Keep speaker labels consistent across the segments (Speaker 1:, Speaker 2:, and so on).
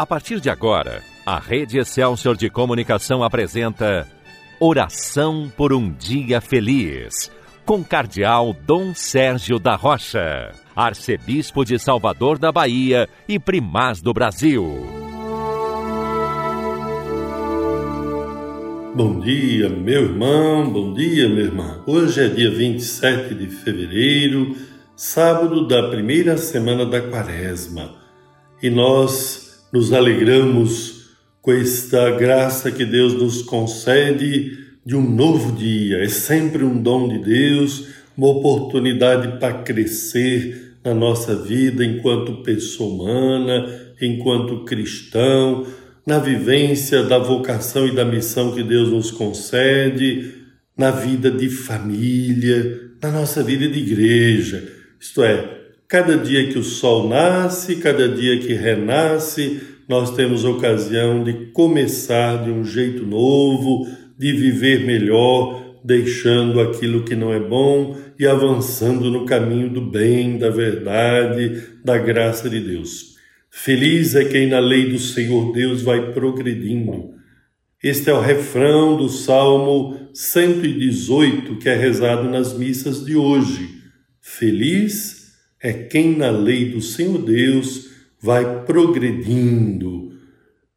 Speaker 1: A partir de agora, a Rede Excelsior de Comunicação apresenta Oração por um Dia Feliz, com Cardeal Dom Sérgio da Rocha, Arcebispo de Salvador da Bahia e Primaz do Brasil.
Speaker 2: Bom dia, meu irmão, bom dia, minha irmã. Hoje é dia 27 de fevereiro, sábado da primeira semana da quaresma, e nós nos alegramos com esta graça que Deus nos concede de um novo dia. É sempre um dom de Deus, uma oportunidade para crescer na nossa vida enquanto pessoa humana, enquanto cristão, na vivência da vocação e da missão que Deus nos concede, na vida de família, na nossa vida de igreja. Isto é, Cada dia que o sol nasce, cada dia que renasce, nós temos ocasião de começar de um jeito novo, de viver melhor, deixando aquilo que não é bom e avançando no caminho do bem, da verdade, da graça de Deus. Feliz é quem na lei do Senhor Deus vai progredindo. Este é o refrão do Salmo 118 que é rezado nas missas de hoje. Feliz é quem na lei do Senhor Deus vai progredindo.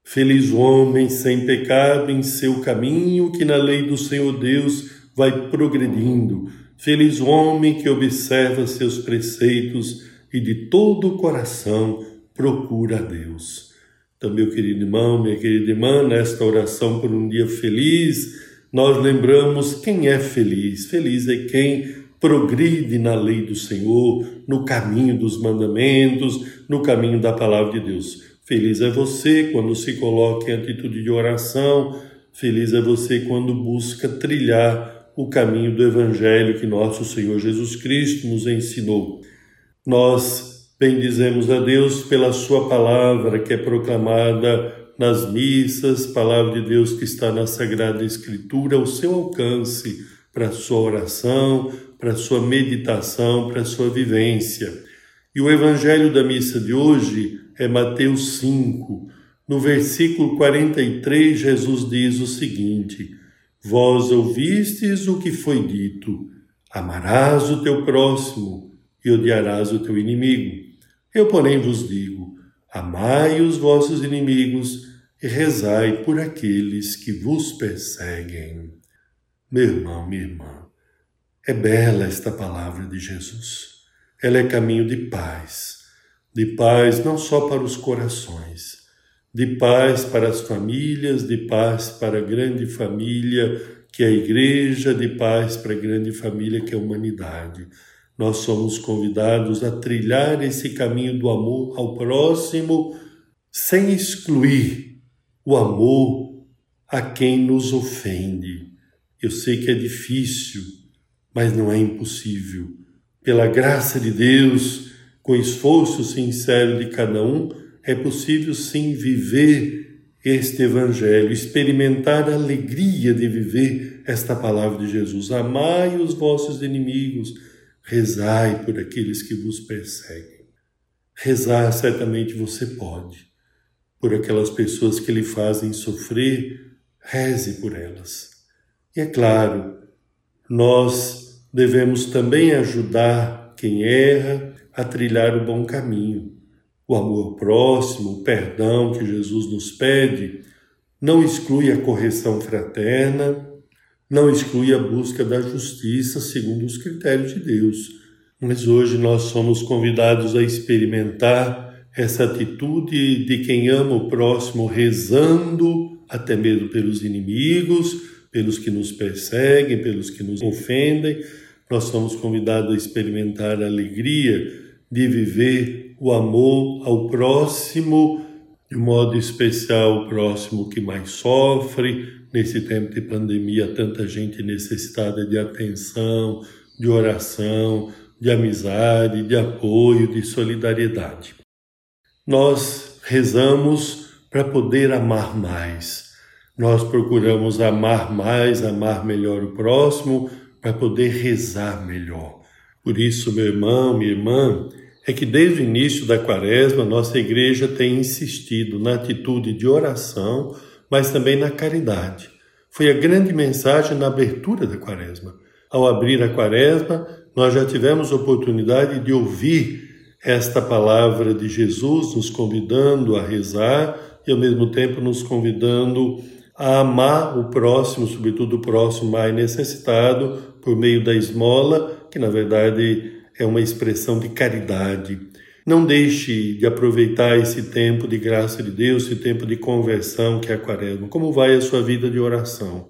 Speaker 2: Feliz o homem sem pecado em seu caminho, que na lei do Senhor Deus vai progredindo. Feliz o homem que observa seus preceitos e de todo o coração procura a Deus. Então, meu querido irmão, minha querida irmã, nesta oração por um dia feliz, nós lembramos quem é feliz. Feliz é quem progride na lei do Senhor, no caminho dos mandamentos, no caminho da palavra de Deus. Feliz é você quando se coloca em atitude de oração, feliz é você quando busca trilhar o caminho do Evangelho que nosso Senhor Jesus Cristo nos ensinou. Nós bendizemos a Deus pela Sua palavra que é proclamada nas missas, palavra de Deus que está na Sagrada Escritura, ao seu alcance para a sua oração, para sua meditação, para a sua vivência. E o evangelho da missa de hoje é Mateus 5. No versículo 43, Jesus diz o seguinte: Vós ouvistes o que foi dito: amarás o teu próximo e odiarás o teu inimigo. Eu, porém, vos digo: amai os vossos inimigos e rezai por aqueles que vos perseguem. Meu irmão, minha irmã, é bela esta palavra de Jesus. Ela é caminho de paz, de paz não só para os corações, de paz para as famílias, de paz para a grande família que é a igreja, de paz para a grande família que é a humanidade. Nós somos convidados a trilhar esse caminho do amor ao próximo, sem excluir o amor a quem nos ofende. Eu sei que é difícil, mas não é impossível. Pela graça de Deus, com esforço sincero de cada um, é possível sim viver este Evangelho, experimentar a alegria de viver esta palavra de Jesus. Amai os vossos inimigos, rezai por aqueles que vos perseguem. Rezar certamente você pode. Por aquelas pessoas que lhe fazem sofrer, reze por elas. E é claro, nós devemos também ajudar quem erra a trilhar o bom caminho. O amor próximo, o perdão que Jesus nos pede, não exclui a correção fraterna, não exclui a busca da justiça segundo os critérios de Deus. Mas hoje nós somos convidados a experimentar essa atitude de quem ama o próximo, rezando até mesmo pelos inimigos, pelos que nos perseguem, pelos que nos ofendem, nós somos convidados a experimentar a alegria de viver o amor ao próximo, de modo especial o próximo que mais sofre. Nesse tempo de pandemia, tanta gente necessitada de atenção, de oração, de amizade, de apoio, de solidariedade. Nós rezamos para poder amar mais. Nós procuramos amar mais, amar melhor o próximo, para poder rezar melhor. Por isso, meu irmão, minha irmã, é que desde o início da quaresma, nossa igreja tem insistido na atitude de oração, mas também na caridade. Foi a grande mensagem na abertura da quaresma. Ao abrir a quaresma, nós já tivemos oportunidade de ouvir esta palavra de Jesus nos convidando a rezar e ao mesmo tempo nos convidando a amar o próximo, sobretudo o próximo mais necessitado, por meio da esmola, que na verdade é uma expressão de caridade. Não deixe de aproveitar esse tempo de graça de Deus, esse tempo de conversão que é a quaresma. Como vai a sua vida de oração?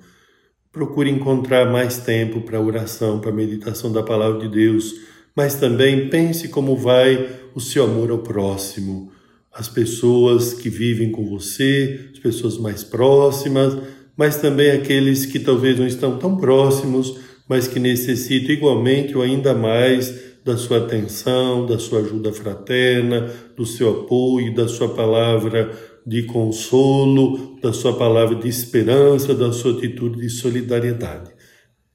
Speaker 2: Procure encontrar mais tempo para oração, para meditação da palavra de Deus, mas também pense como vai o seu amor ao próximo, as pessoas que vivem com você, as pessoas mais próximas, mas também aqueles que talvez não estão tão próximos, mas que necessitam igualmente ou ainda mais da sua atenção, da sua ajuda fraterna, do seu apoio, da sua palavra de consolo, da sua palavra de esperança, da sua atitude de solidariedade.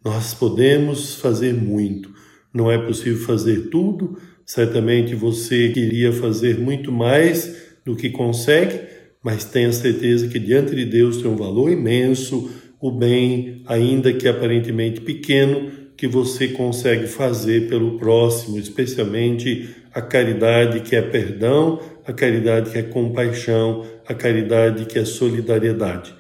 Speaker 2: Nós podemos fazer muito. Não é possível fazer tudo. Certamente você queria fazer muito mais do que consegue, mas tenha certeza que diante de Deus tem um valor imenso, o bem, ainda que aparentemente pequeno, que você consegue fazer pelo próximo, especialmente a caridade que é perdão, a caridade que é compaixão, a caridade que é solidariedade.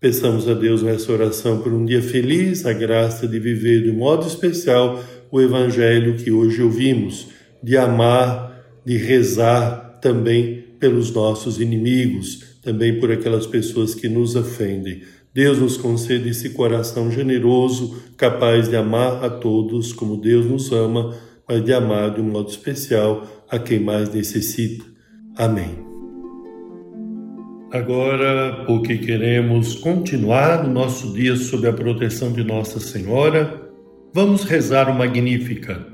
Speaker 2: Peçamos a Deus nessa oração por um dia feliz, a graça de viver de modo especial o Evangelho que hoje ouvimos, de amar, de rezar também pelos nossos inimigos, também por aquelas pessoas que nos ofendem. Deus nos concede esse coração generoso, capaz de amar a todos como Deus nos ama, mas de amar de um modo especial a quem mais necessita. Amém. Agora, porque queremos continuar o nosso dia sob a proteção de Nossa Senhora, vamos rezar o Magnífica,